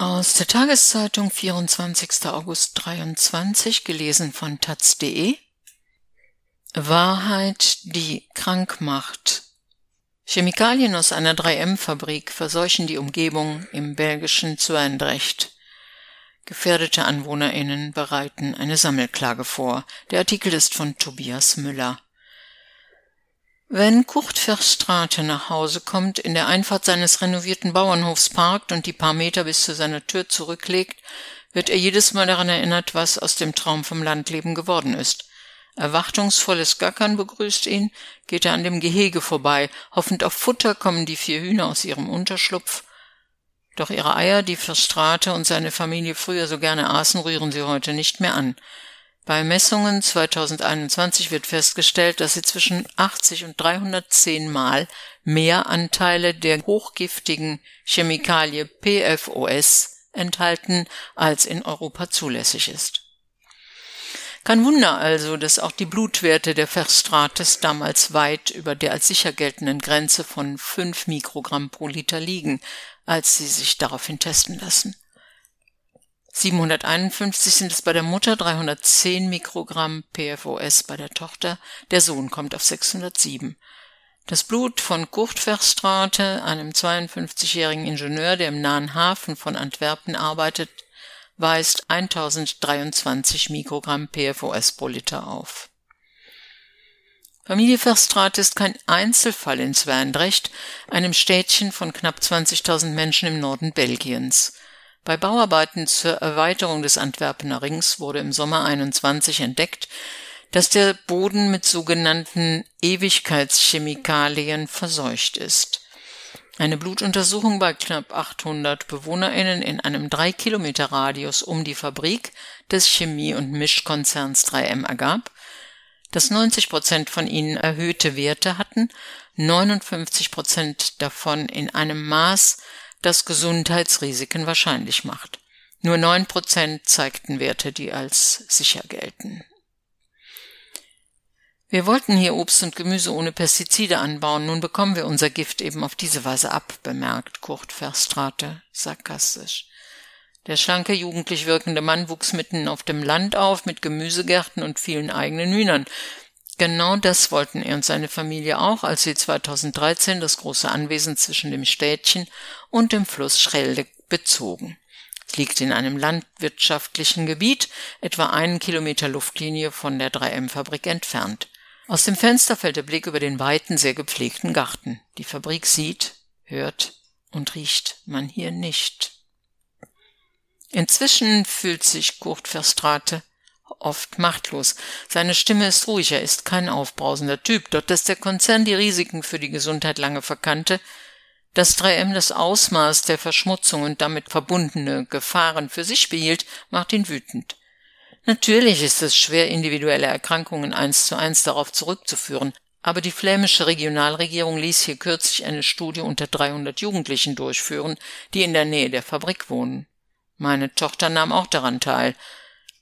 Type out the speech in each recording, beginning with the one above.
Aus der Tageszeitung 24. August 23, gelesen von taz.de. Wahrheit, die krank macht. Chemikalien aus einer 3M-Fabrik verseuchen die Umgebung im belgischen Zwijndrecht. Gefährdete AnwohnerInnen bereiten eine Sammelklage vor. Der Artikel ist von Tobias Müller. Wenn Kurt Verstrate nach Hause kommt, in der Einfahrt seines renovierten Bauernhofs parkt und die paar Meter bis zu seiner Tür zurücklegt, wird er jedes Mal daran erinnert, was aus dem Traum vom Landleben geworden ist. Erwartungsvolles Gackern begrüßt ihn, geht er an dem Gehege vorbei, hoffend auf Futter kommen die vier Hühner aus ihrem Unterschlupf. Doch ihre Eier, die Verstrate und seine Familie früher so gerne aßen, rühren sie heute nicht mehr an. Bei Messungen 2021 wird festgestellt, dass sie zwischen 80 und 310 Mal mehr Anteile der hochgiftigen Chemikalie PFOS enthalten, als in Europa zulässig ist. Kein Wunder also, dass auch die Blutwerte der Verstrates damals weit über der als sicher geltenden Grenze von 5 Mikrogramm pro Liter liegen, als sie sich daraufhin testen lassen. 751 sind es bei der Mutter, 310 Mikrogramm PFOS bei der Tochter, der Sohn kommt auf 607. Das Blut von Kurt Verstrate, einem 52-jährigen Ingenieur, der im nahen Hafen von Antwerpen arbeitet, weist 1023 Mikrogramm PFOS pro Liter auf. Familie Verstrate ist kein Einzelfall in Zwijndrecht, einem Städtchen von knapp 20.000 Menschen im Norden Belgiens. Bei Bauarbeiten zur Erweiterung des Antwerpener Rings wurde im Sommer 21 entdeckt, dass der Boden mit sogenannten Ewigkeitschemikalien verseucht ist. Eine Blutuntersuchung bei knapp 800 BewohnerInnen in einem 3 Kilometer Radius um die Fabrik des Chemie- und Mischkonzerns 3M ergab, dass 90 Prozent von ihnen erhöhte Werte hatten, 59 Prozent davon in einem Maß, das Gesundheitsrisiken wahrscheinlich macht. Nur neun Prozent zeigten Werte, die als sicher gelten. Wir wollten hier Obst und Gemüse ohne Pestizide anbauen, nun bekommen wir unser Gift eben auf diese Weise ab, bemerkt Kurt Verstrate sarkastisch. Der schlanke, jugendlich wirkende Mann wuchs mitten auf dem Land auf, mit Gemüsegärten und vielen eigenen Hühnern. Genau das wollten er und seine Familie auch, als sie 2013 das große Anwesen zwischen dem Städtchen und dem Fluss Schelde bezogen. Es liegt in einem landwirtschaftlichen Gebiet, etwa einen Kilometer Luftlinie von der 3M-Fabrik entfernt. Aus dem Fenster fällt der Blick über den weiten, sehr gepflegten Garten. Die Fabrik sieht, hört und riecht man hier nicht. Inzwischen fühlt sich Kurt Verstrate oft machtlos. Seine Stimme ist ruhig, er ist kein aufbrausender Typ. Dort, dass der Konzern die Risiken für die Gesundheit lange verkannte, dass 3M das Ausmaß der Verschmutzung und damit verbundene Gefahren für sich behielt, macht ihn wütend. Natürlich ist es schwer, individuelle Erkrankungen eins zu eins darauf zurückzuführen, aber die flämische Regionalregierung ließ hier kürzlich eine Studie unter 300 Jugendlichen durchführen, die in der Nähe der Fabrik wohnen. Meine Tochter nahm auch daran teil.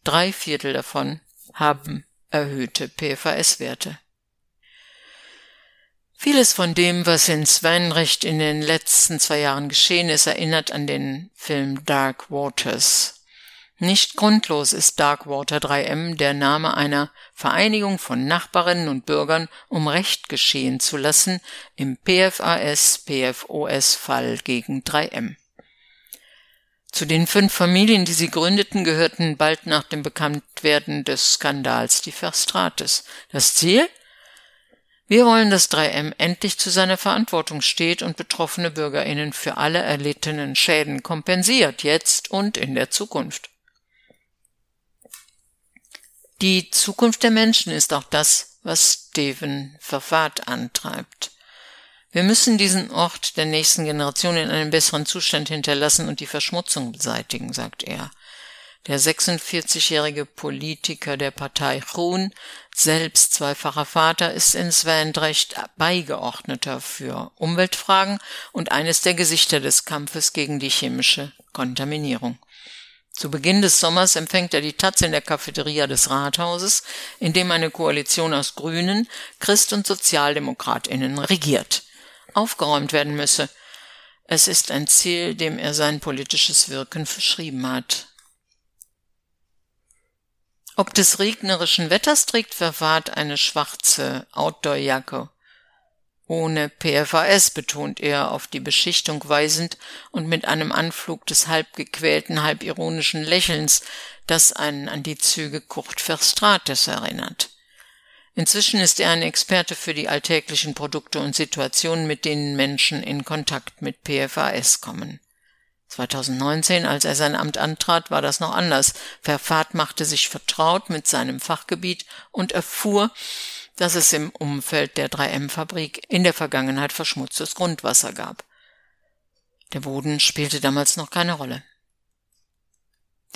Drei Viertel davon haben erhöhte PFAS-Werte. Vieles von dem, was in Svenrecht in den letzten zwei Jahren geschehen ist, erinnert an den Film Dark Waters. Nicht grundlos ist Darkwater 3M der Name einer Vereinigung von Nachbarinnen und Bürgern, um Recht geschehen zu lassen im PFAS-PFOS-Fall gegen 3M. Zu den fünf Familien, die sie gründeten, gehörten bald nach dem Bekanntwerden des Skandals die Verstrates. Das Ziel? Wir wollen, dass 3M endlich zu seiner Verantwortung steht und betroffene Bürgerinnen für alle erlittenen Schäden kompensiert, jetzt und in der Zukunft. Die Zukunft der Menschen ist auch das, was Steven Verfahrt antreibt. Wir müssen diesen Ort der nächsten Generation in einem besseren Zustand hinterlassen und die Verschmutzung beseitigen, sagt er. Der 46-jährige Politiker der Partei Groen, selbst zweifacher Vater, ist in Svendrecht Beigeordneter für Umweltfragen und eines der Gesichter des Kampfes gegen die chemische Kontaminierung. Zu Beginn des Sommers empfängt er die Taz in der Cafeteria des Rathauses, in dem eine Koalition aus Grünen, Christ- und Sozialdemokratinnen regiert aufgeräumt werden müsse. Es ist ein Ziel, dem er sein politisches Wirken verschrieben hat. Ob des regnerischen Wetters trägt Verwahrt eine schwarze Outdoorjacke. Ohne PFAS betont er auf die Beschichtung weisend und mit einem Anflug des halb gequälten, halb ironischen Lächelns, das einen an die Züge Kurt Verstrates erinnert. Inzwischen ist er ein Experte für die alltäglichen Produkte und Situationen, mit denen Menschen in Kontakt mit PFAS kommen. 2019, als er sein Amt antrat, war das noch anders. Verfahrt machte sich vertraut mit seinem Fachgebiet und erfuhr, dass es im Umfeld der 3M-Fabrik in der Vergangenheit verschmutztes Grundwasser gab. Der Boden spielte damals noch keine Rolle.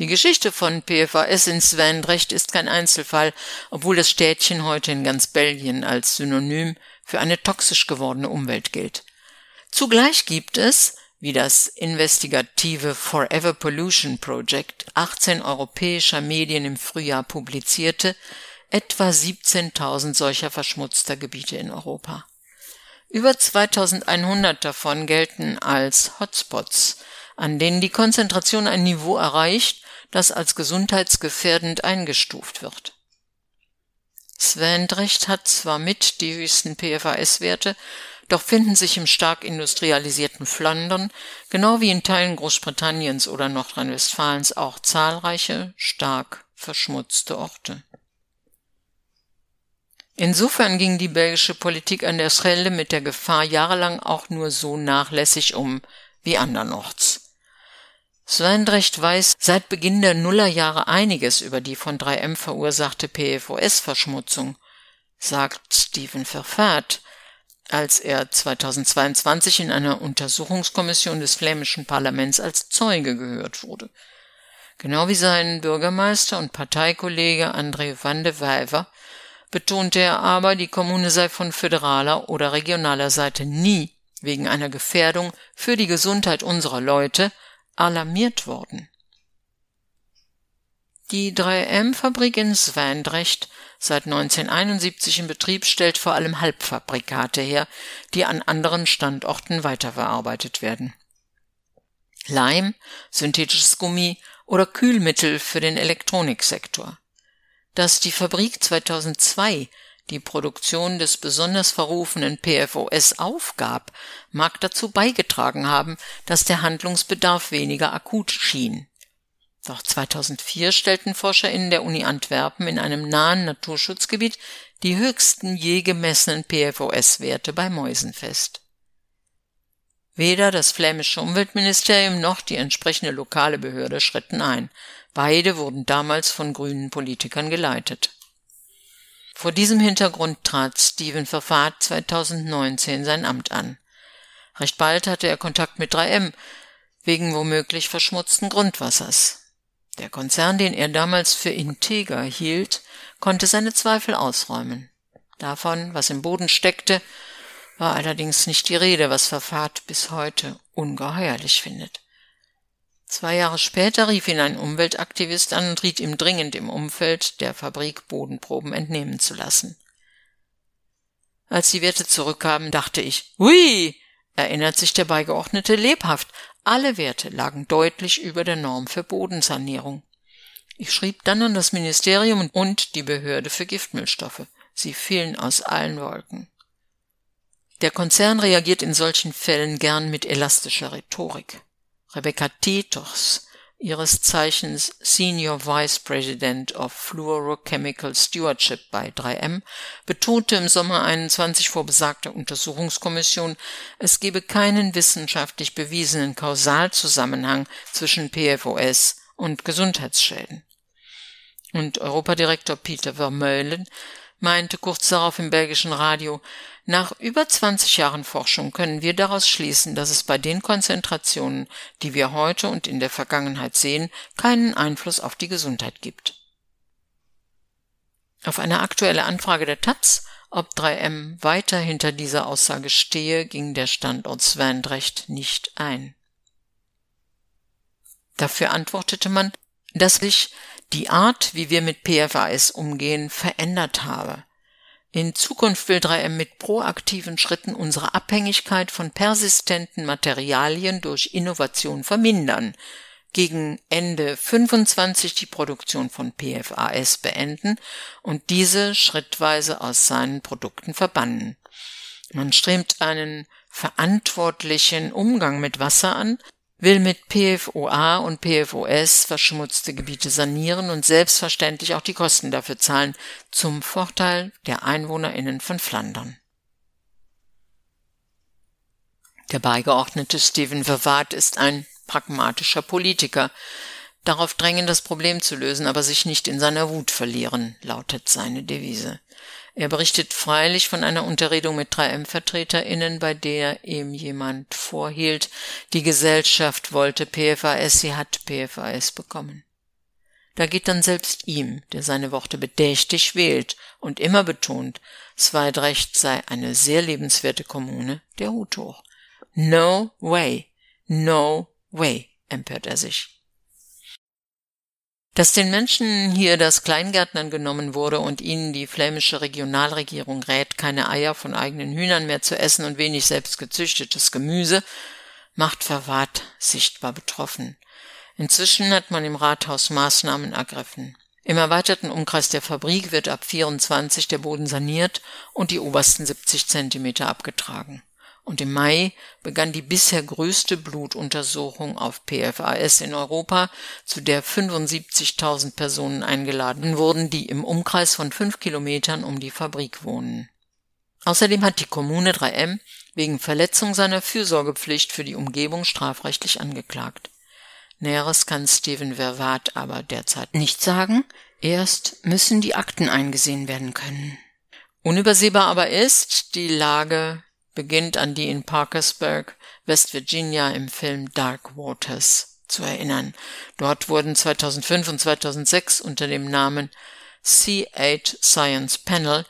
Die Geschichte von PFAS in Svendrecht ist kein Einzelfall, obwohl das Städtchen heute in ganz Belgien als Synonym für eine toxisch gewordene Umwelt gilt. Zugleich gibt es, wie das investigative Forever Pollution Project 18 europäischer Medien im Frühjahr publizierte, etwa 17.000 solcher verschmutzter Gebiete in Europa. Über 2100 davon gelten als Hotspots, an denen die Konzentration ein Niveau erreicht, das als gesundheitsgefährdend eingestuft wird. Svendrecht hat zwar mit die höchsten PFAS-Werte, doch finden sich im stark industrialisierten Flandern, genau wie in Teilen Großbritanniens oder Nordrhein-Westfalens auch zahlreiche stark verschmutzte Orte. Insofern ging die belgische Politik an der Schelde mit der Gefahr jahrelang auch nur so nachlässig um wie andernorts. Svendrecht weiß seit Beginn der Nullerjahre einiges über die von 3M verursachte PFOS-Verschmutzung, sagt Stephen Verfaert, als er 2022 in einer Untersuchungskommission des flämischen Parlaments als Zeuge gehört wurde. Genau wie sein Bürgermeister und Parteikollege André van de Weiver betonte er aber, die Kommune sei von föderaler oder regionaler Seite nie wegen einer Gefährdung für die Gesundheit unserer Leute alarmiert worden. Die 3M-Fabrik in Svendrecht, seit 1971 in Betrieb, stellt vor allem Halbfabrikate her, die an anderen Standorten weiterverarbeitet werden. Leim, synthetisches Gummi oder Kühlmittel für den Elektroniksektor. Dass die Fabrik 2002 die Produktion des besonders verrufenen PFOS aufgab, mag dazu beigetragen haben, dass der Handlungsbedarf weniger akut schien. Doch 2004 stellten ForscherInnen der Uni Antwerpen in einem nahen Naturschutzgebiet die höchsten je gemessenen PFOS-Werte bei Mäusen fest. Weder das flämische Umweltministerium noch die entsprechende lokale Behörde schritten ein. Beide wurden damals von grünen Politikern geleitet. Vor diesem Hintergrund trat Steven Verfahrt 2019 sein Amt an. Recht bald hatte er Kontakt mit 3M, wegen womöglich verschmutzten Grundwassers. Der Konzern, den er damals für integer hielt, konnte seine Zweifel ausräumen. Davon, was im Boden steckte, war allerdings nicht die Rede, was Verfahrt bis heute ungeheuerlich findet. Zwei Jahre später rief ihn ein Umweltaktivist an und riet ihm dringend im Umfeld der Fabrik Bodenproben entnehmen zu lassen. Als die Werte zurückkamen, dachte ich, hui, erinnert sich der Beigeordnete lebhaft. Alle Werte lagen deutlich über der Norm für Bodensanierung. Ich schrieb dann an das Ministerium und die Behörde für Giftmüllstoffe. Sie fielen aus allen Wolken. Der Konzern reagiert in solchen Fällen gern mit elastischer Rhetorik. Rebecca Titos, ihres Zeichens Senior Vice President of Fluorochemical Stewardship bei 3M, betonte im Sommer 21 vor besagter Untersuchungskommission, es gebe keinen wissenschaftlich bewiesenen Kausalzusammenhang zwischen PFOS und Gesundheitsschäden. Und Europadirektor Peter Vermeulen meinte kurz darauf im belgischen Radio, nach über 20 Jahren Forschung können wir daraus schließen, dass es bei den Konzentrationen, die wir heute und in der Vergangenheit sehen, keinen Einfluss auf die Gesundheit gibt. Auf eine aktuelle Anfrage der Taz, ob 3M weiter hinter dieser Aussage stehe, ging der Standort Svendrecht nicht ein. Dafür antwortete man, dass sich die Art, wie wir mit PFAS umgehen, verändert habe. In Zukunft will 3M mit proaktiven Schritten unsere Abhängigkeit von persistenten Materialien durch Innovation vermindern, gegen Ende 25 die Produktion von PFAS beenden und diese schrittweise aus seinen Produkten verbannen. Man strebt einen verantwortlichen Umgang mit Wasser an, will mit PFOA und PFOS verschmutzte Gebiete sanieren und selbstverständlich auch die Kosten dafür zahlen, zum Vorteil der Einwohnerinnen von Flandern. Der Beigeordnete Stephen Verwaart ist ein pragmatischer Politiker. Darauf drängen, das Problem zu lösen, aber sich nicht in seiner Wut verlieren, lautet seine Devise. Er berichtet freilich von einer Unterredung mit 3M-VertreterInnen, bei der ihm jemand vorhielt, die Gesellschaft wollte PFAS, sie hat PFAS bekommen. Da geht dann selbst ihm, der seine Worte bedächtig wählt und immer betont, Zweidrecht sei eine sehr lebenswerte Kommune, der Hut hoch. No way, no way, empört er sich. Dass den Menschen hier das Kleingärtnern genommen wurde und ihnen die flämische Regionalregierung rät, keine Eier von eigenen Hühnern mehr zu essen und wenig selbst gezüchtetes Gemüse, macht Verwahrt sichtbar betroffen. Inzwischen hat man im Rathaus Maßnahmen ergriffen. Im erweiterten Umkreis der Fabrik wird ab 24 der Boden saniert und die obersten 70 Zentimeter abgetragen und im Mai begann die bisher größte Blutuntersuchung auf PFAS in Europa, zu der 75.000 Personen eingeladen wurden, die im Umkreis von fünf Kilometern um die Fabrik wohnen. Außerdem hat die Kommune 3M wegen Verletzung seiner Fürsorgepflicht für die Umgebung strafrechtlich angeklagt. Näheres kann Steven Verwaat aber derzeit nicht sagen. Erst müssen die Akten eingesehen werden können. Unübersehbar aber ist die Lage beginnt an die in Parkersburg, West Virginia im Film Dark Waters zu erinnern. Dort wurden 2005 und 2006 unter dem Namen C8 Science Panel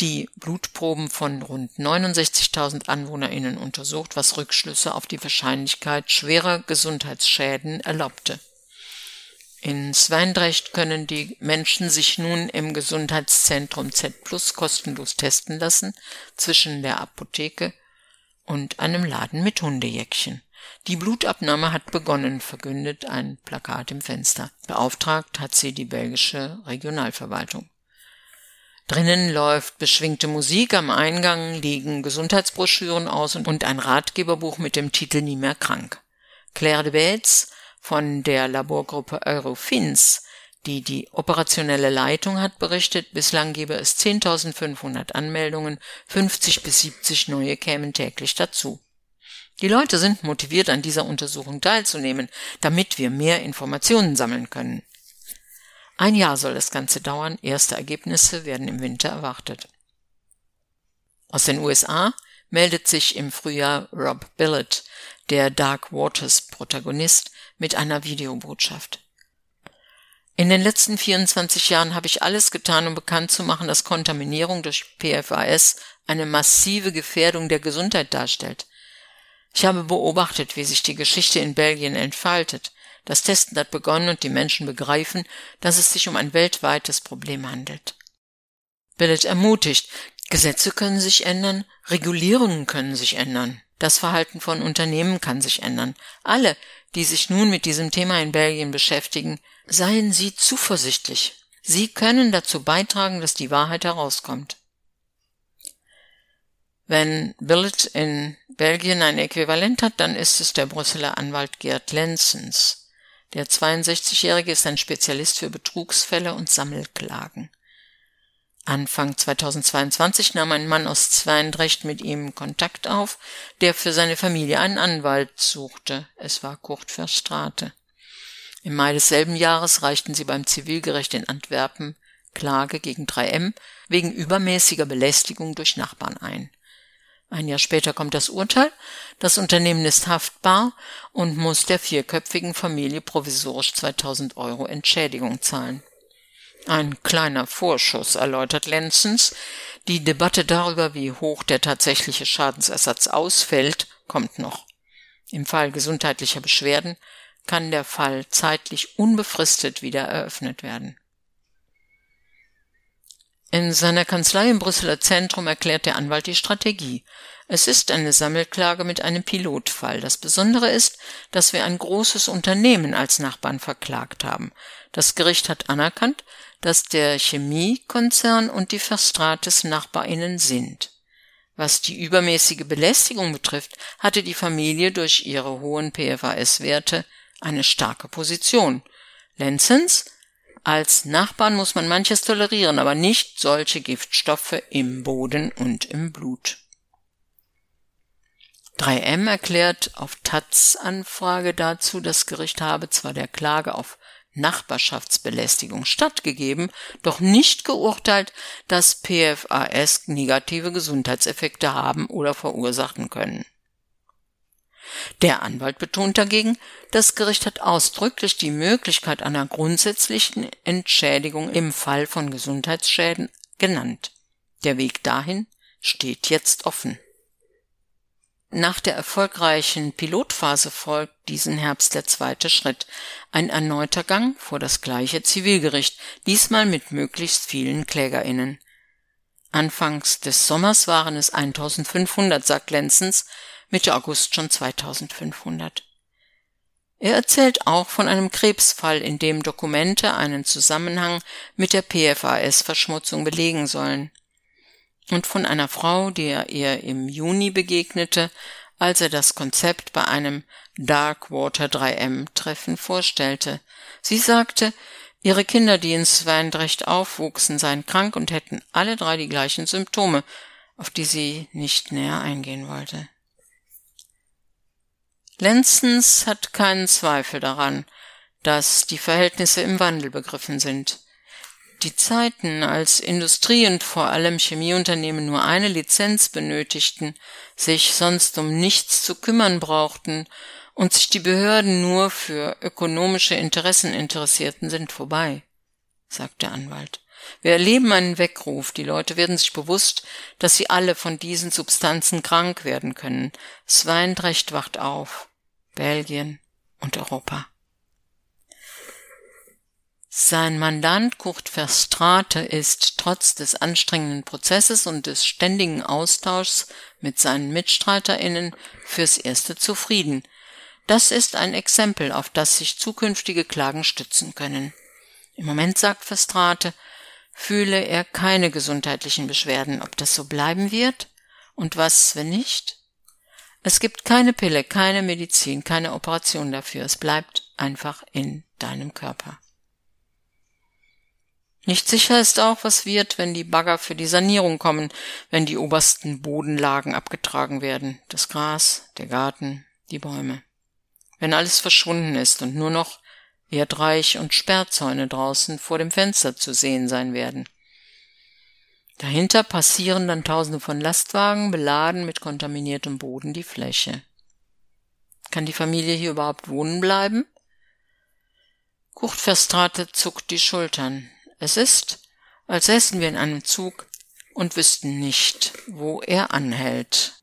die Blutproben von rund 69.000 AnwohnerInnen untersucht, was Rückschlüsse auf die Wahrscheinlichkeit schwerer Gesundheitsschäden erlaubte. In Sveindrecht können die Menschen sich nun im Gesundheitszentrum Z Plus kostenlos testen lassen zwischen der Apotheke und einem Laden mit Hundejäckchen. Die Blutabnahme hat begonnen, verkündet ein Plakat im Fenster. Beauftragt hat sie die belgische Regionalverwaltung. Drinnen läuft beschwingte Musik, am Eingang liegen Gesundheitsbroschüren aus und ein Ratgeberbuch mit dem Titel Nie mehr krank. Claire de Bates von der Laborgruppe Eurofins, die die operationelle Leitung hat, berichtet, bislang gebe es 10.500 Anmeldungen, 50 bis 70 neue kämen täglich dazu. Die Leute sind motiviert, an dieser Untersuchung teilzunehmen, damit wir mehr Informationen sammeln können. Ein Jahr soll das Ganze dauern, erste Ergebnisse werden im Winter erwartet. Aus den USA meldet sich im Frühjahr Rob Billett, der Dark Waters Protagonist, mit einer Videobotschaft. In den letzten 24 Jahren habe ich alles getan, um bekannt zu machen, dass Kontaminierung durch PFAS eine massive Gefährdung der Gesundheit darstellt. Ich habe beobachtet, wie sich die Geschichte in Belgien entfaltet. Das Testen hat begonnen und die Menschen begreifen, dass es sich um ein weltweites Problem handelt. Billet ermutigt, Gesetze können sich ändern, Regulierungen können sich ändern. Das Verhalten von Unternehmen kann sich ändern. Alle, die sich nun mit diesem Thema in Belgien beschäftigen, seien Sie zuversichtlich. Sie können dazu beitragen, dass die Wahrheit herauskommt. Wenn Billet in Belgien ein Äquivalent hat, dann ist es der Brüsseler Anwalt Gerd Lenzens. Der 62-Jährige ist ein Spezialist für Betrugsfälle und Sammelklagen. Anfang 2022 nahm ein Mann aus Zweindrecht mit ihm Kontakt auf, der für seine Familie einen Anwalt suchte. Es war Kurt Verstrate. Im Mai desselben Jahres reichten sie beim Zivilgericht in Antwerpen Klage gegen 3M wegen übermäßiger Belästigung durch Nachbarn ein. Ein Jahr später kommt das Urteil. Das Unternehmen ist haftbar und muss der vierköpfigen Familie provisorisch 2000 Euro Entschädigung zahlen. Ein kleiner Vorschuss, erläutert Lenzens. Die Debatte darüber, wie hoch der tatsächliche Schadensersatz ausfällt, kommt noch. Im Fall gesundheitlicher Beschwerden kann der Fall zeitlich unbefristet wieder eröffnet werden. In seiner Kanzlei im Brüsseler Zentrum erklärt der Anwalt die Strategie. Es ist eine Sammelklage mit einem Pilotfall. Das Besondere ist, dass wir ein großes Unternehmen als Nachbarn verklagt haben. Das Gericht hat anerkannt, dass der Chemiekonzern und die Verstrates Nachbarinnen sind. Was die übermäßige Belästigung betrifft, hatte die Familie durch ihre hohen PFAS-Werte eine starke Position. Lenzens als Nachbarn muss man manches tolerieren, aber nicht solche Giftstoffe im Boden und im Blut. 3M erklärt auf Taz Anfrage dazu, das Gericht habe zwar der Klage auf Nachbarschaftsbelästigung stattgegeben, doch nicht geurteilt, dass PFAS negative Gesundheitseffekte haben oder verursachen können. Der Anwalt betont dagegen, das Gericht hat ausdrücklich die Möglichkeit einer grundsätzlichen Entschädigung im Fall von Gesundheitsschäden genannt. Der Weg dahin steht jetzt offen. Nach der erfolgreichen Pilotphase folgt diesen Herbst der zweite Schritt, ein erneuter Gang vor das gleiche Zivilgericht, diesmal mit möglichst vielen Klägerinnen. Anfangs des Sommers waren es 1500, sagt Lenzens, Mitte August schon 2500. Er erzählt auch von einem Krebsfall, in dem Dokumente einen Zusammenhang mit der PFAS-Verschmutzung belegen sollen. Und von einer Frau, der er im Juni begegnete, als er das Konzept bei einem Darkwater 3M Treffen vorstellte. Sie sagte, ihre Kinder, die in Swandrecht aufwuchsen, seien krank und hätten alle drei die gleichen Symptome, auf die sie nicht näher eingehen wollte. Lenzens hat keinen Zweifel daran, dass die Verhältnisse im Wandel begriffen sind. Die Zeiten, als Industrie und vor allem Chemieunternehmen nur eine Lizenz benötigten, sich sonst um nichts zu kümmern brauchten und sich die Behörden nur für ökonomische Interessen interessierten, sind vorbei, sagt der Anwalt. Wir erleben einen Weckruf, die Leute werden sich bewusst, dass sie alle von diesen Substanzen krank werden können. Sveindrecht wacht auf. Belgien und Europa. Sein Mandant Kurt Verstrate ist trotz des anstrengenden Prozesses und des ständigen Austauschs mit seinen MitstreiterInnen fürs Erste zufrieden. Das ist ein Exempel, auf das sich zukünftige Klagen stützen können. Im Moment sagt Verstrate, fühle er keine gesundheitlichen Beschwerden. Ob das so bleiben wird? Und was, wenn nicht? Es gibt keine Pille, keine Medizin, keine Operation dafür. Es bleibt einfach in deinem Körper. Nicht sicher ist auch, was wird, wenn die Bagger für die Sanierung kommen, wenn die obersten Bodenlagen abgetragen werden, das Gras, der Garten, die Bäume. Wenn alles verschwunden ist und nur noch Erdreich und Sperrzäune draußen vor dem Fenster zu sehen sein werden. Dahinter passieren dann tausende von Lastwagen, beladen mit kontaminiertem Boden die Fläche. Kann die Familie hier überhaupt wohnen bleiben? Kurt Verstrate zuckt die Schultern. Es ist, als säßen wir in einem Zug und wüssten nicht, wo er anhält.